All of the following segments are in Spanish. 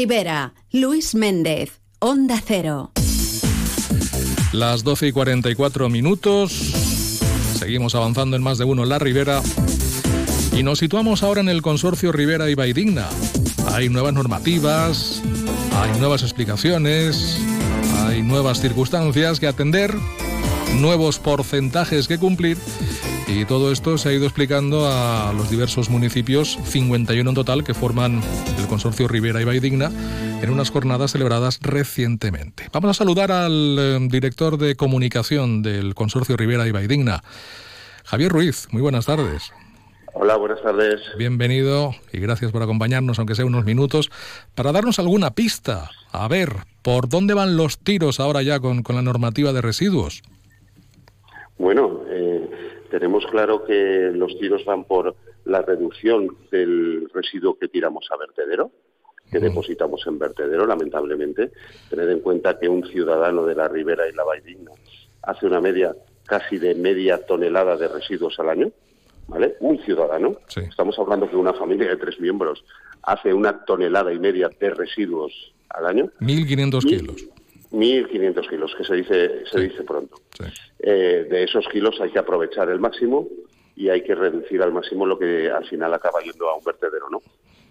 Ribera, Luis Méndez, Onda Cero. Las 12 y 44 minutos. Seguimos avanzando en más de uno en La Ribera. Y nos situamos ahora en el consorcio Rivera y Baidigna. Hay nuevas normativas, hay nuevas explicaciones, hay nuevas circunstancias que atender, nuevos porcentajes que cumplir y todo esto se ha ido explicando a los diversos municipios, 51 en total, que forman el consorcio Rivera y Baidigna, en unas jornadas celebradas recientemente. Vamos a saludar al eh, director de comunicación del consorcio Rivera y Baidigna, Javier Ruiz. Muy buenas tardes. Hola, buenas tardes. Bienvenido y gracias por acompañarnos, aunque sea unos minutos, para darnos alguna pista. A ver, ¿por dónde van los tiros ahora ya con, con la normativa de residuos? Bueno, eh, tenemos claro que los tiros van por la reducción del residuo que tiramos a vertedero, que depositamos en vertedero, lamentablemente. Tened en cuenta que un ciudadano de la Ribera y la Valldigna hace una media casi de media tonelada de residuos al año, ¿vale? Un ciudadano. Estamos hablando que una familia de tres miembros hace una tonelada y media de residuos al año. 1.500 kilos. 1.500 kilos, que se dice, se dice pronto. Eh, de esos kilos hay que aprovechar el máximo y hay que reducir al máximo lo que al final acaba yendo a un vertedero, ¿no?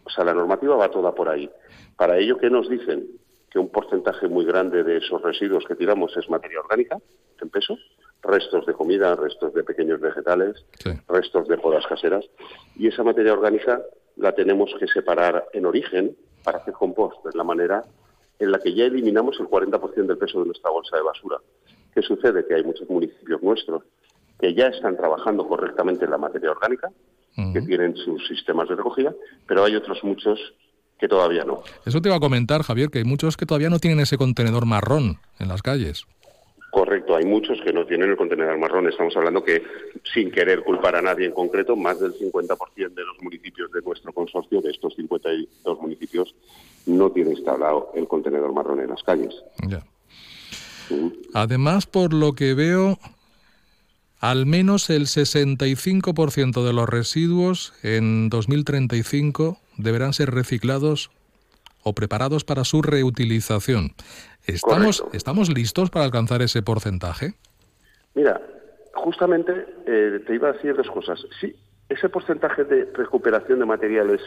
O sea, la normativa va toda por ahí. Para ello, ¿qué nos dicen? Que un porcentaje muy grande de esos residuos que tiramos es materia orgánica, en peso, restos de comida, restos de pequeños vegetales, restos de podas caseras, y esa materia orgánica la tenemos que separar en origen para hacer compost, de la manera en la que ya eliminamos el 40% del peso de nuestra bolsa de basura. ¿Qué sucede? Que hay muchos municipios nuestros que ya están trabajando correctamente en la materia orgánica, que tienen sus sistemas de recogida, pero hay otros muchos que todavía no. Eso te iba a comentar, Javier, que hay muchos que todavía no tienen ese contenedor marrón en las calles. Correcto, hay muchos que no tienen el contenedor marrón. Estamos hablando que, sin querer culpar a nadie en concreto, más del 50% de los municipios de nuestro consorcio, de estos 52 municipios, no tiene instalado el contenedor marrón en las calles. Además, por lo que veo, al menos el 65% de los residuos en 2035 deberán ser reciclados o preparados para su reutilización. ¿Estamos, ¿Estamos listos para alcanzar ese porcentaje? Mira, justamente eh, te iba a decir dos cosas. Sí, ese porcentaje de recuperación de materiales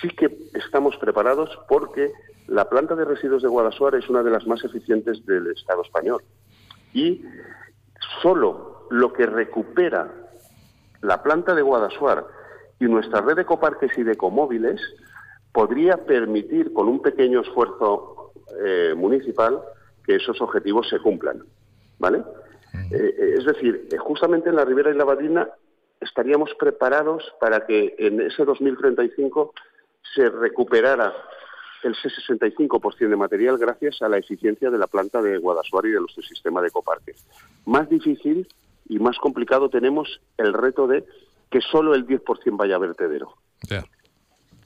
sí que estamos preparados porque la planta de residuos de Guadalajara es una de las más eficientes del Estado español. Y solo lo que recupera la planta de Guadalajara y nuestra red de coparques y de ecomóviles podría permitir, con un pequeño esfuerzo eh, municipal, que esos objetivos se cumplan. ¿Vale? Eh, es decir, eh, justamente en la Ribera y la Badina estaríamos preparados para que en ese 2035 se recuperara el 65% de material gracias a la eficiencia de la planta de Guadasuar y de nuestro sistema de coparque. Más difícil y más complicado tenemos el reto de que solo el 10% vaya a vertedero.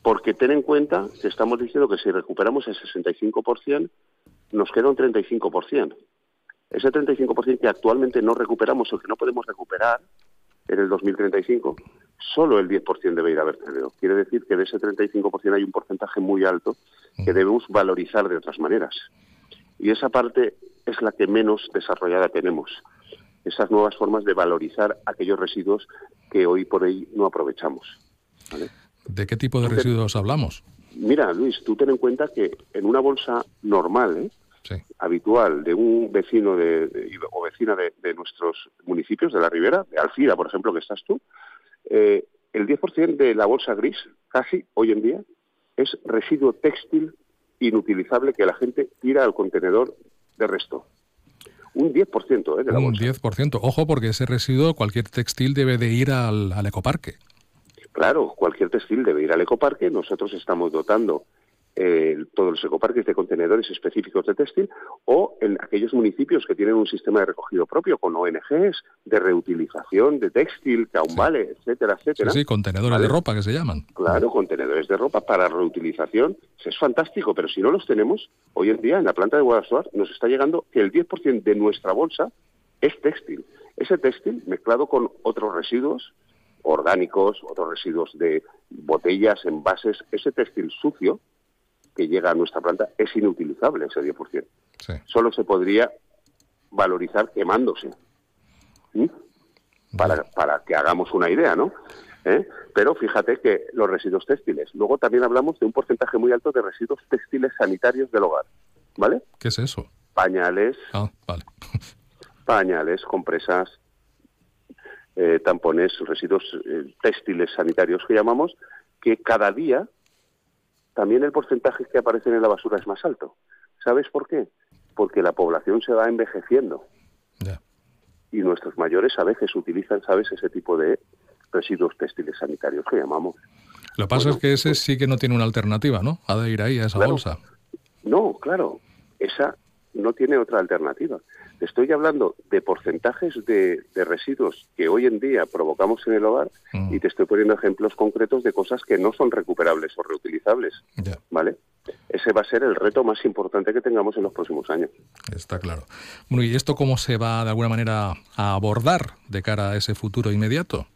Porque ten en cuenta que estamos diciendo que si recuperamos el 65%, nos queda un 35%. Ese 35% que actualmente no recuperamos o que no podemos recuperar en el 2035, solo el 10% debe ir a vertedero. Quiere decir que de ese 35% hay un porcentaje muy alto que debemos valorizar de otras maneras. Y esa parte es la que menos desarrollada tenemos. Esas nuevas formas de valorizar aquellos residuos que hoy por hoy no aprovechamos. ¿De qué tipo de residuos hablamos? Mira, Luis, tú ten en cuenta que en una bolsa normal, ¿eh? habitual de un vecino de, o vecina de, nuestros municipios, de la Ribera, de Alcira, por ejemplo, que estás tú, eh, el 10% de la bolsa gris, casi hoy en día, es residuo textil inutilizable que la gente tira al contenedor de resto. Un 10% ¿eh? de la Un 10%. Ojo, porque ese residuo, cualquier textil debe de ir al, al ecoparque. Claro, cualquier textil debe ir al ecoparque. Nosotros estamos dotando eh, todos los ecoparques de contenedores específicos de textil o en aquellos municipios que tienen un sistema de recogido propio con ONGs de reutilización de textil, vale, etcétera, etcétera. Sí, contenedores de ropa que se llaman. Claro, contenedores de ropa para reutilización. Es fantástico, pero si no los tenemos, hoy en día en la planta de Guadalajara nos está llegando que el 10% de nuestra bolsa es textil. Ese textil mezclado con otros residuos orgánicos, otros residuos de botellas, envases, ese textil sucio, que llega a nuestra planta es inutilizable ese 10%. Solo se podría valorizar quemándose. Para, para que hagamos una idea, ¿no? ¿Eh? Pero fíjate que los residuos textiles. Luego también hablamos de un porcentaje muy alto de residuos textiles sanitarios del hogar. ¿Vale? ¿Qué es eso? Pañales. Ah, vale. pañales, compresas, eh, tampones, residuos eh, textiles sanitarios que llamamos, que cada día también el porcentaje que aparecen en la basura es más alto. ¿Sabes por qué? Porque la población se va envejeciendo. Y nuestros mayores a veces utilizan, ¿sabes?, ese tipo de residuos textiles sanitarios que llamamos. Lo que pasa es que ese pues sí que no tiene una alternativa, ¿no? Ha de ir ahí a esa bolsa. No, claro. Esa no tiene otra alternativa. Estoy hablando de porcentajes de, residuos que hoy en día provocamos en el hogar mm. y te estoy poniendo ejemplos concretos de cosas que no son recuperables o reutilizables. ¿Vale? Ese va a ser el reto más importante que tengamos en los próximos años. Está claro. Bueno, ¿y esto cómo se va de alguna manera a abordar de cara a ese futuro inmediato?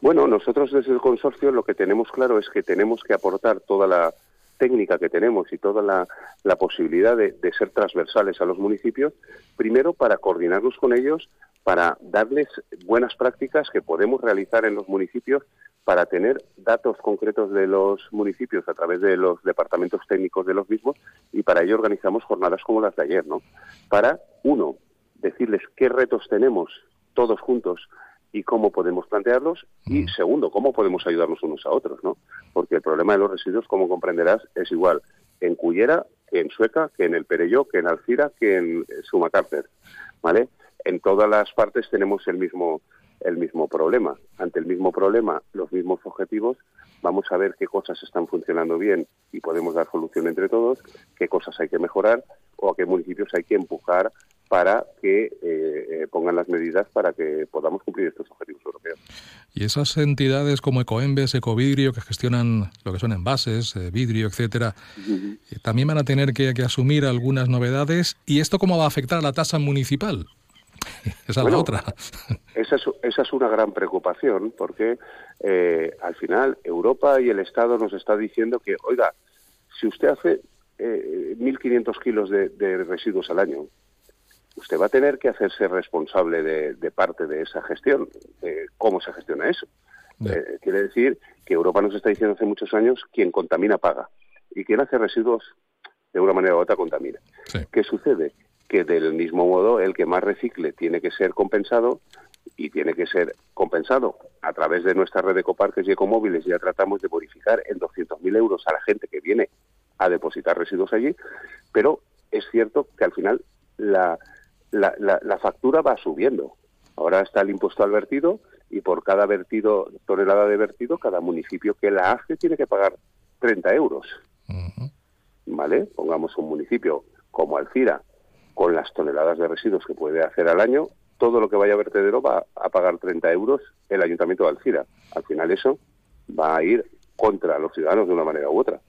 Bueno, nosotros desde el consorcio lo que tenemos claro es que tenemos que aportar toda la técnica que tenemos y toda la, posibilidad de, ser transversales a los municipios, primero para coordinarnos con ellos, para darles buenas prácticas que podemos realizar en los municipios, para tener datos concretos de los municipios a través de los departamentos técnicos de los mismos y para ello organizamos jornadas como las de ayer, ¿no? Para, uno, decirles qué retos tenemos todos juntos y cómo podemos plantearlos y mm. segundo, cómo podemos ayudarnos unos a otros, ¿no? Porque el problema de los residuos, como comprenderás, es igual en Cullera que en Sueca, que en el Perelló, que en Alcira, que en Sumacárter, ¿vale? En todas las partes tenemos el mismo el mismo problema. Ante el mismo problema, los mismos objetivos, vamos a ver qué cosas están funcionando bien y podemos dar solución entre todos, qué cosas hay que mejorar o a qué municipios hay que empujar para que eh, eh, pongan las medidas para que podamos cumplir estos objetivos europeos. Y esas entidades como Ecoembes, Ecovidrio, que gestionan lo que son envases, eh, vidrio, etcétera, también van a tener que, asumir algunas novedades. ¿Y esto cómo va a afectar a la tasa municipal? esa es la otra. Esa es, esa es, una gran preocupación porque al final Europa y el Estado nos está diciendo que, oiga, si usted hace 1.500 kilos de residuos al año, usted va a tener que hacerse responsable de, parte de esa gestión, de cómo se gestiona eso. Eh, quiere decir que Europa nos está diciendo hace muchos años quien contamina paga y quien hace residuos de una manera u otra contamina. ¿Qué sucede? Que del mismo modo el que más recicle tiene que ser compensado y tiene que ser compensado a través de nuestra red de ecoparques y ecomóviles. Ya tratamos de bonificar en 200.000 euros a la gente que viene a depositar residuos allí, pero es cierto que al final la, la, factura va subiendo. Ahora está el impuesto al vertido y por cada vertido, tonelada de vertido, cada municipio que la hace tiene que pagar 30 euros. ¿Vale? Pongamos un municipio como Alcira, con las toneladas de residuos que puede hacer al año, todo lo que vaya a vertedero va a pagar 30 euros el Ayuntamiento de Alcira. Al final eso va a ir contra los ciudadanos de una manera u otra.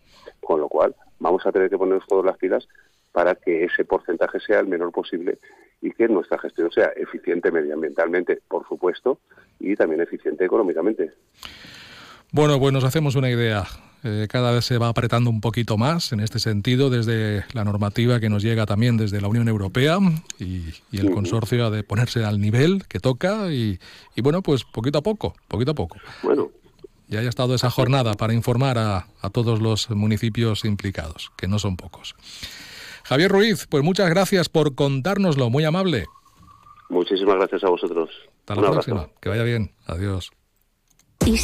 Con lo cual, vamos a tener que ponernos todas las pilas para que ese porcentaje sea el menor posible y que nuestra gestión sea eficiente medioambientalmente, por supuesto, y también eficiente económicamente. Bueno, pues nos hacemos una idea. Eh, cada vez se va apretando un poquito más en este sentido desde la normativa que nos llega también desde la Unión Europea y, el consorcio de ponerse al nivel que toca y, bueno, pues poquito a poco, poquito a poco. Bueno. Ya haya estado esa jornada para informar a, a todos los municipios implicados, que no son pocos. Javier Ruiz, pues muchas gracias por contárnoslo, muy amable. Muchísimas gracias a vosotros. Hasta la próxima. Que vaya bien. Adiós.